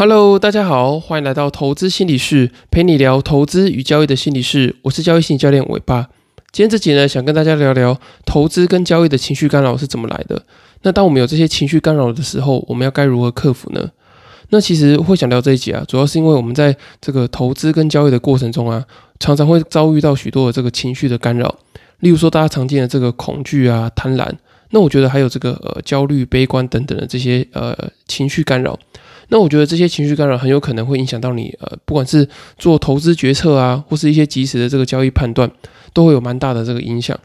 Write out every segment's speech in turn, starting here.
Hello，大家好，欢迎来到投资心理室，陪你聊投资与交易的心理室。我是交易心理教练尾巴。今天这集呢，想跟大家聊聊投资跟交易的情绪干扰是怎么来的。那当我们有这些情绪干扰的时候，我们要该如何克服呢？那其实会想聊这一集啊，主要是因为我们在这个投资跟交易的过程中啊，常常会遭遇到许多的这个情绪的干扰。例如说，大家常见的这个恐惧啊、贪婪，那我觉得还有这个呃焦虑、悲观等等的这些呃情绪干扰。那我觉得这些情绪干扰很有可能会影响到你，呃，不管是做投资决策啊，或是一些及时的这个交易判断，都会有蛮大的这个影响。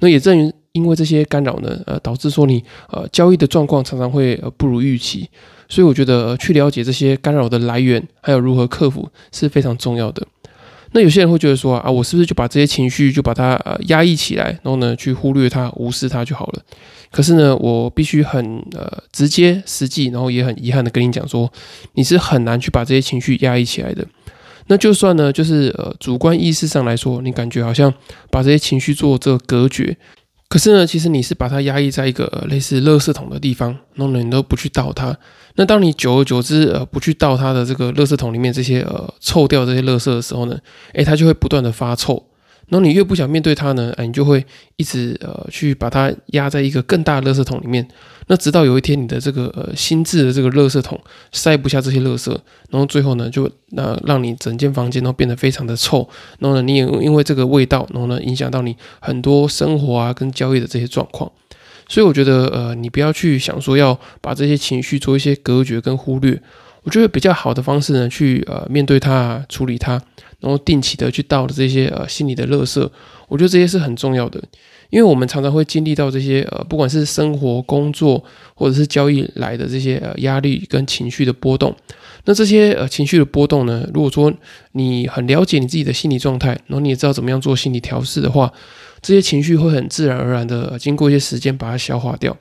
那也正因因为这些干扰呢，呃，导致说你呃交易的状况常常会呃不如预期。所以我觉得去了解这些干扰的来源，还有如何克服是非常重要的。那有些人会觉得说啊，我是不是就把这些情绪就把它呃压抑起来，然后呢去忽略它、无视它就好了？可是呢，我必须很呃直接、实际，然后也很遗憾的跟你讲说，你是很难去把这些情绪压抑起来的。那就算呢，就是呃主观意识上来说，你感觉好像把这些情绪做这个隔绝。可是呢，其实你是把它压抑在一个类似垃圾桶的地方，然后呢，你都不去倒它。那当你久而久之，呃，不去倒它的这个垃圾桶里面这些呃臭掉这些垃圾的时候呢，诶，它就会不断的发臭。然后你越不想面对它呢，哎，你就会一直呃去把它压在一个更大的垃圾桶里面。那直到有一天你的这个呃心智的这个垃圾桶塞不下这些垃圾，然后最后呢就那让你整间房间都变得非常的臭。然后呢你也因为这个味道，然后呢影响到你很多生活啊跟交易的这些状况。所以我觉得呃你不要去想说要把这些情绪做一些隔绝跟忽略。我觉得比较好的方式呢，去呃面对它，处理它，然后定期的去倒的这些呃心理的垃圾，我觉得这些是很重要的，因为我们常常会经历到这些呃不管是生活、工作或者是交易来的这些呃压力跟情绪的波动，那这些呃情绪的波动呢，如果说你很了解你自己的心理状态，然后你也知道怎么样做心理调试的话，这些情绪会很自然而然的经过一些时间把它消化掉。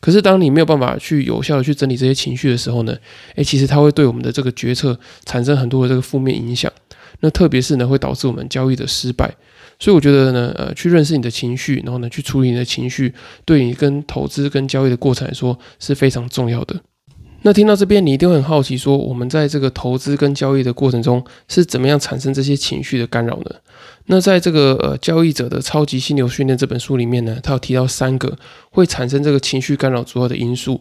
可是，当你没有办法去有效的去整理这些情绪的时候呢？诶，其实它会对我们的这个决策产生很多的这个负面影响。那特别是呢，会导致我们交易的失败。所以我觉得呢，呃，去认识你的情绪，然后呢，去处理你的情绪，对你跟投资跟交易的过程来说是非常重要的。那听到这边，你一定会很好奇，说我们在这个投资跟交易的过程中是怎么样产生这些情绪的干扰呢？那在这个呃交易者的超级心流训练这本书里面呢，他有提到三个会产生这个情绪干扰主要的因素。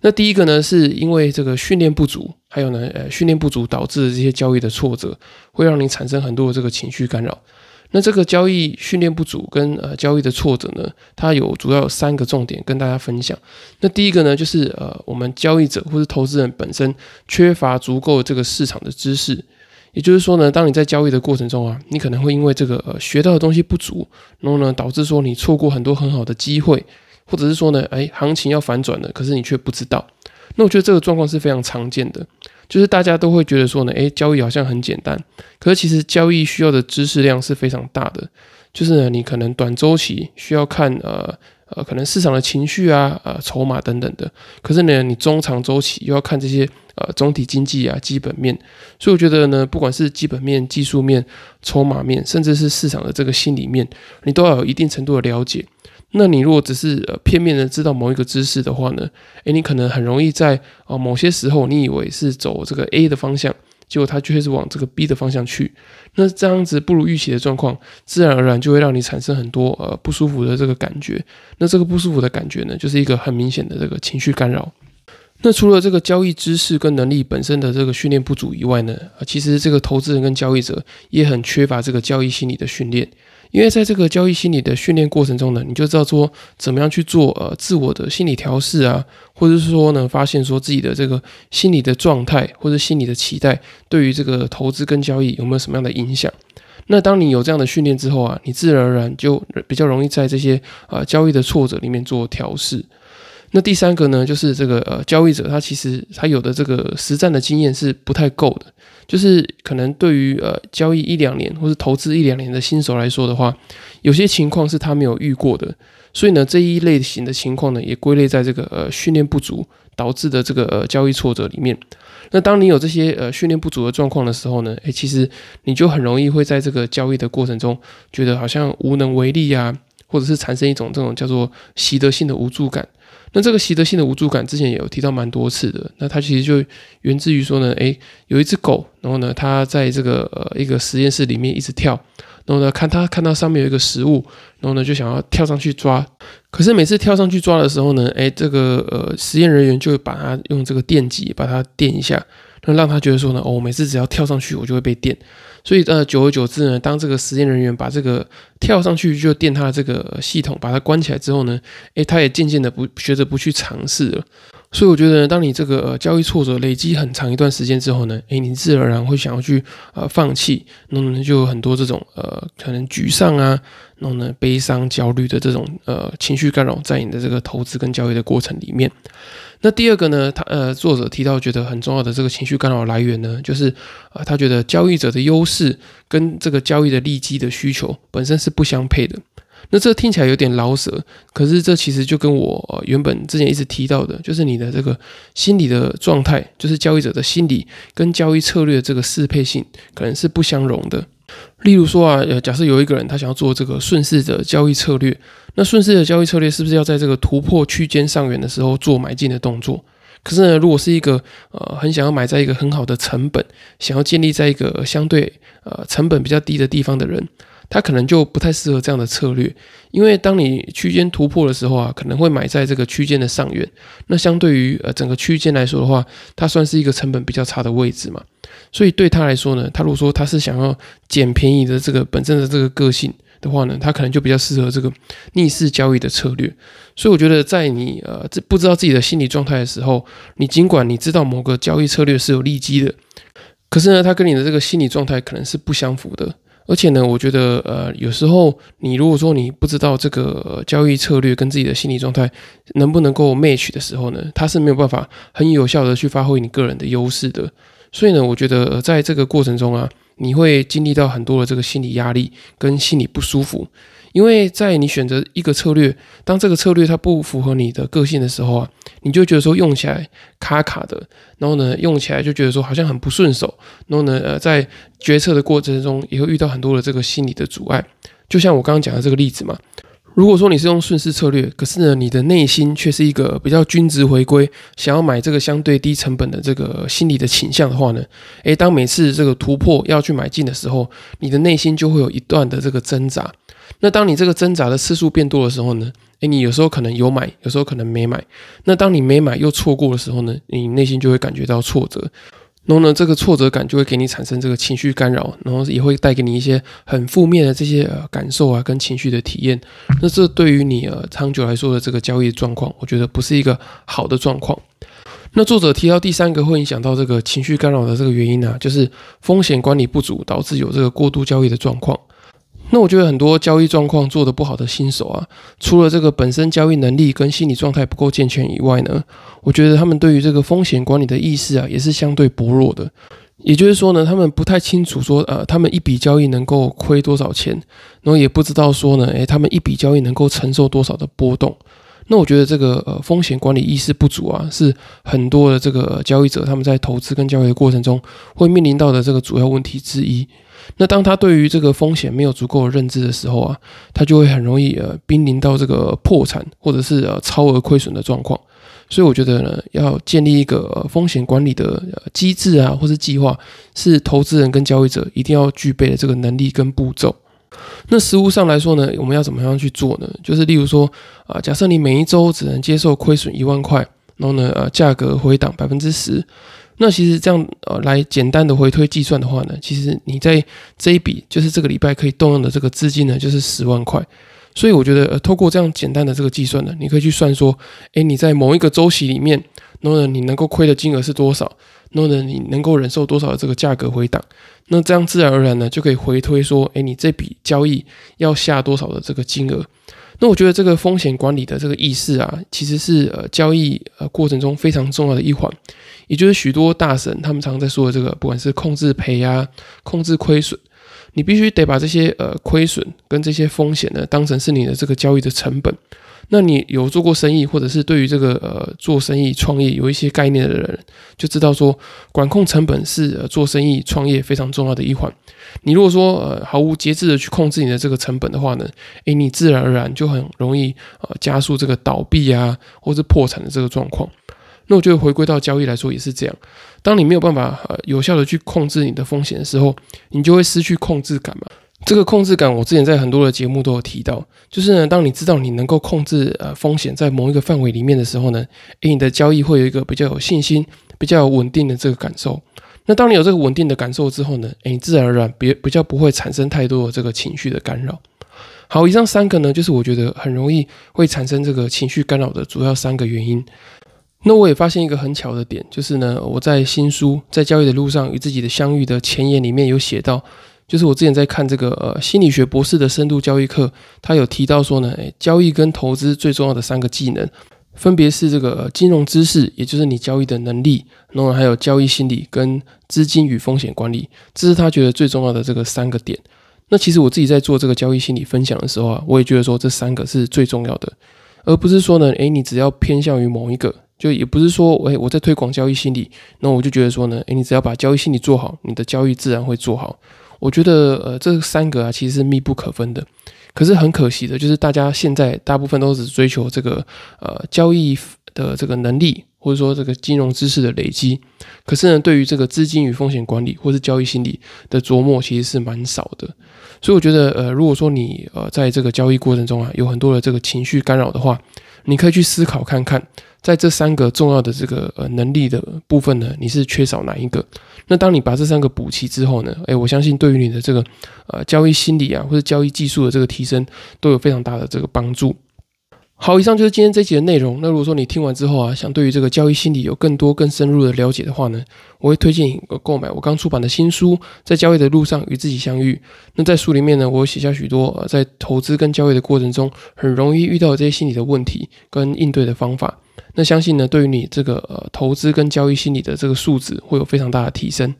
那第一个呢，是因为这个训练不足，还有呢，呃，训练不足导致的这些交易的挫折，会让你产生很多的这个情绪干扰。那这个交易训练不足跟呃交易的挫折呢，它有主要有三个重点跟大家分享。那第一个呢，就是呃我们交易者或者投资人本身缺乏足够这个市场的知识。也就是说呢，当你在交易的过程中啊，你可能会因为这个呃学到的东西不足，然后呢导致说你错过很多很好的机会，或者是说呢，哎，行情要反转了，可是你却不知道。那我觉得这个状况是非常常见的，就是大家都会觉得说呢，哎，交易好像很简单，可是其实交易需要的知识量是非常大的，就是呢，你可能短周期需要看呃。呃，可能市场的情绪啊，呃，筹码等等的。可是呢，你中长周期又要看这些呃总体经济啊、基本面。所以我觉得呢，不管是基本面、技术面、筹码面，甚至是市场的这个心理面，你都要有一定程度的了解。那你如果只是呃片面的知道某一个知识的话呢，诶，你可能很容易在啊某些时候，你以为是走这个 A 的方向。结果它就会是往这个 B 的方向去，那这样子不如预期的状况，自然而然就会让你产生很多呃不舒服的这个感觉。那这个不舒服的感觉呢，就是一个很明显的这个情绪干扰。那除了这个交易知识跟能力本身的这个训练不足以外呢，其实这个投资人跟交易者也很缺乏这个交易心理的训练。因为在这个交易心理的训练过程中呢，你就知道说怎么样去做呃自我的心理调试啊，或者是说呢，发现说自己的这个心理的状态或者心理的期待对于这个投资跟交易有没有什么样的影响。那当你有这样的训练之后啊，你自然而然就比较容易在这些啊交易的挫折里面做调试。那第三个呢，就是这个呃交易者他其实他有的这个实战的经验是不太够的。就是可能对于呃交易一两年或者投资一两年的新手来说的话，有些情况是他没有遇过的，所以呢这一类型的情况呢也归类在这个呃训练不足导致的这个呃交易挫折里面。那当你有这些呃训练不足的状况的时候呢，诶，其实你就很容易会在这个交易的过程中觉得好像无能为力啊，或者是产生一种这种叫做习得性的无助感。那这个习得性的无助感之前也有提到蛮多次的，那它其实就源自于说呢，诶，有一只狗，然后呢，它在这个呃一个实验室里面一直跳，然后呢，看它看到上面有一个食物，然后呢就想要跳上去抓，可是每次跳上去抓的时候呢，诶，这个呃实验人员就会把它用这个电击把它电一下，那让他觉得说呢，哦，每次只要跳上去我就会被电。所以，呃，久而久之呢，当这个实验人员把这个跳上去就电他的这个系统把它关起来之后呢，诶，他也渐渐的不学着不去尝试了。所以我觉得，当你这个呃交易挫折累积很长一段时间之后呢，诶，你自然而然会想要去呃放弃，那么就有很多这种呃可能沮丧啊，然后呢悲伤、焦虑的这种呃情绪干扰在你的这个投资跟交易的过程里面。那第二个呢，他呃作者提到觉得很重要的这个情绪干扰来源呢，就是啊他觉得交易者的优势跟这个交易的利基的需求本身是不相配的。那这听起来有点老舍，可是这其实就跟我原本之前一直提到的，就是你的这个心理的状态，就是交易者的心理跟交易策略这个适配性，可能是不相容的。例如说啊，呃，假设有一个人他想要做这个顺势的交易策略，那顺势的交易策略是不是要在这个突破区间上缘的时候做买进的动作？可是呢，如果是一个呃很想要买在一个很好的成本，想要建立在一个相对呃成本比较低的地方的人。它可能就不太适合这样的策略，因为当你区间突破的时候啊，可能会买在这个区间的上缘。那相对于呃整个区间来说的话，它算是一个成本比较差的位置嘛。所以对他来说呢，他如果说他是想要捡便宜的这个本身的这个个性的话呢，他可能就比较适合这个逆势交易的策略。所以我觉得在你呃这不知道自己的心理状态的时候，你尽管你知道某个交易策略是有利基的，可是呢，它跟你的这个心理状态可能是不相符的。而且呢，我觉得，呃，有时候你如果说你不知道这个交易策略跟自己的心理状态能不能够 match 的时候呢，它是没有办法很有效的去发挥你个人的优势的。所以呢，我觉得在这个过程中啊，你会经历到很多的这个心理压力跟心理不舒服。因为在你选择一个策略，当这个策略它不符合你的个性的时候啊，你就觉得说用起来卡卡的，然后呢用起来就觉得说好像很不顺手，然后呢呃在决策的过程中也会遇到很多的这个心理的阻碍。就像我刚刚讲的这个例子嘛，如果说你是用顺势策略，可是呢你的内心却是一个比较均值回归，想要买这个相对低成本的这个心理的倾向的话呢，诶，当每次这个突破要去买进的时候，你的内心就会有一段的这个挣扎。那当你这个挣扎的次数变多的时候呢？诶，你有时候可能有买，有时候可能没买。那当你没买又错过的时候呢？你内心就会感觉到挫折，然后呢，这个挫折感就会给你产生这个情绪干扰，然后也会带给你一些很负面的这些呃感受啊，跟情绪的体验。那这对于你呃长久来说的这个交易状况，我觉得不是一个好的状况。那作者提到第三个会影响到这个情绪干扰的这个原因呢，就是风险管理不足导致有这个过度交易的状况。那我觉得很多交易状况做得不好的新手啊，除了这个本身交易能力跟心理状态不够健全以外呢，我觉得他们对于这个风险管理的意识啊，也是相对薄弱的。也就是说呢，他们不太清楚说，呃，他们一笔交易能够亏多少钱，然后也不知道说呢，诶，他们一笔交易能够承受多少的波动。那我觉得这个呃风险管理意识不足啊，是很多的这个交易者他们在投资跟交易的过程中会面临到的这个主要问题之一。那当他对于这个风险没有足够的认知的时候啊，他就会很容易呃濒临到这个破产或者是呃超额亏损的状况。所以我觉得呢，要建立一个风险管理的机制啊，或是计划，是投资人跟交易者一定要具备的这个能力跟步骤。那实物上来说呢，我们要怎么样去做呢？就是例如说啊，假设你每一周只能接受亏损一万块，然后呢呃价格回档百分之十。那其实这样呃来简单的回推计算的话呢，其实你在这一笔就是这个礼拜可以动用的这个资金呢，就是十万块。所以我觉得呃透过这样简单的这个计算呢，你可以去算说，诶，你在某一个周期里面，然后呢你能够亏的金额是多少，然后呢你能够忍受多少的这个价格回档，那这样自然而然呢就可以回推说，诶，你这笔交易要下多少的这个金额。那我觉得这个风险管理的这个意识啊，其实是呃交易呃过程中非常重要的一环。也就是许多大神他们常在说的这个，不管是控制赔啊、控制亏损，你必须得把这些呃亏损跟这些风险呢当成是你的这个交易的成本。那你有做过生意，或者是对于这个呃做生意创业有一些概念的人，就知道说管控成本是做生意创业非常重要的一环。你如果说呃毫无节制的去控制你的这个成本的话呢，诶，你自然而然就很容易呃加速这个倒闭啊，或是破产的这个状况。那我觉得回归到交易来说也是这样，当你没有办法呃有效的去控制你的风险的时候，你就会失去控制感嘛。这个控制感，我之前在很多的节目都有提到，就是呢，当你知道你能够控制呃风险在某一个范围里面的时候呢，诶，你的交易会有一个比较有信心、比较稳定的这个感受。那当你有这个稳定的感受之后呢，诶，你自然而然别比较不会产生太多的这个情绪的干扰。好，以上三个呢，就是我觉得很容易会产生这个情绪干扰的主要三个原因。那我也发现一个很巧的点，就是呢，我在新书在交易的路上与自己的相遇的前言里面有写到。就是我之前在看这个呃心理学博士的深度交易课，他有提到说呢，诶，交易跟投资最重要的三个技能，分别是这个金融知识，也就是你交易的能力，然后还有交易心理跟资金与风险管理，这是他觉得最重要的这个三个点。那其实我自己在做这个交易心理分享的时候啊，我也觉得说这三个是最重要的，而不是说呢，诶，你只要偏向于某一个，就也不是说，诶，我在推广交易心理，那我就觉得说呢，诶，你只要把交易心理做好，你的交易自然会做好。我觉得，呃，这三个啊，其实是密不可分的。可是很可惜的，就是大家现在大部分都只追求这个，呃，交易的这个能力，或者说这个金融知识的累积。可是呢，对于这个资金与风险管理，或是交易心理的琢磨，其实是蛮少的。所以我觉得，呃，如果说你，呃，在这个交易过程中啊，有很多的这个情绪干扰的话，你可以去思考看看。在这三个重要的这个呃能力的部分呢，你是缺少哪一个？那当你把这三个补齐之后呢，诶，我相信对于你的这个呃交易心理啊，或者交易技术的这个提升，都有非常大的这个帮助。好，以上就是今天这集的内容。那如果说你听完之后啊，想对于这个交易心理有更多更深入的了解的话呢，我会推荐你购买我刚出版的新书《在交易的路上与自己相遇》。那在书里面呢，我写下许多呃在投资跟交易的过程中很容易遇到的这些心理的问题跟应对的方法。那相信呢，对于你这个呃投资跟交易心理的这个素质会有非常大的提升。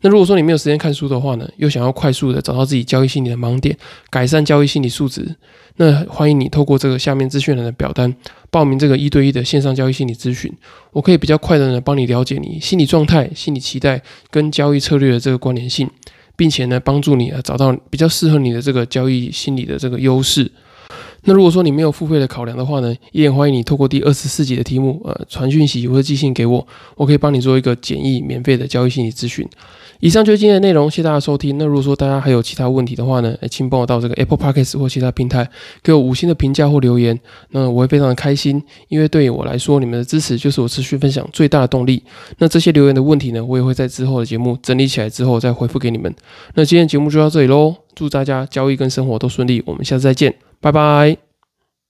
那如果说你没有时间看书的话呢，又想要快速的找到自己交易心理的盲点，改善交易心理素质，那欢迎你透过这个下面资讯栏的表单报名这个一对一的线上交易心理咨询。我可以比较快的呢帮你了解你心理状态、心理期待跟交易策略的这个关联性，并且呢帮助你啊找到比较适合你的这个交易心理的这个优势。那如果说你没有付费的考量的话呢，也欢迎你透过第二十四集的题目，呃，传讯息或者寄信给我，我可以帮你做一个简易免费的交易心理咨询。以上就是今天的内容，谢谢大家收听。那如果说大家还有其他问题的话呢，请帮我到这个 Apple Podcast 或其他平台给我五星的评价或留言，那我会非常的开心，因为对于我来说，你们的支持就是我持续分享最大的动力。那这些留言的问题呢，我也会在之后的节目整理起来之后再回复给你们。那今天节目就到这里喽，祝大家交易跟生活都顺利，我们下次再见。拜拜。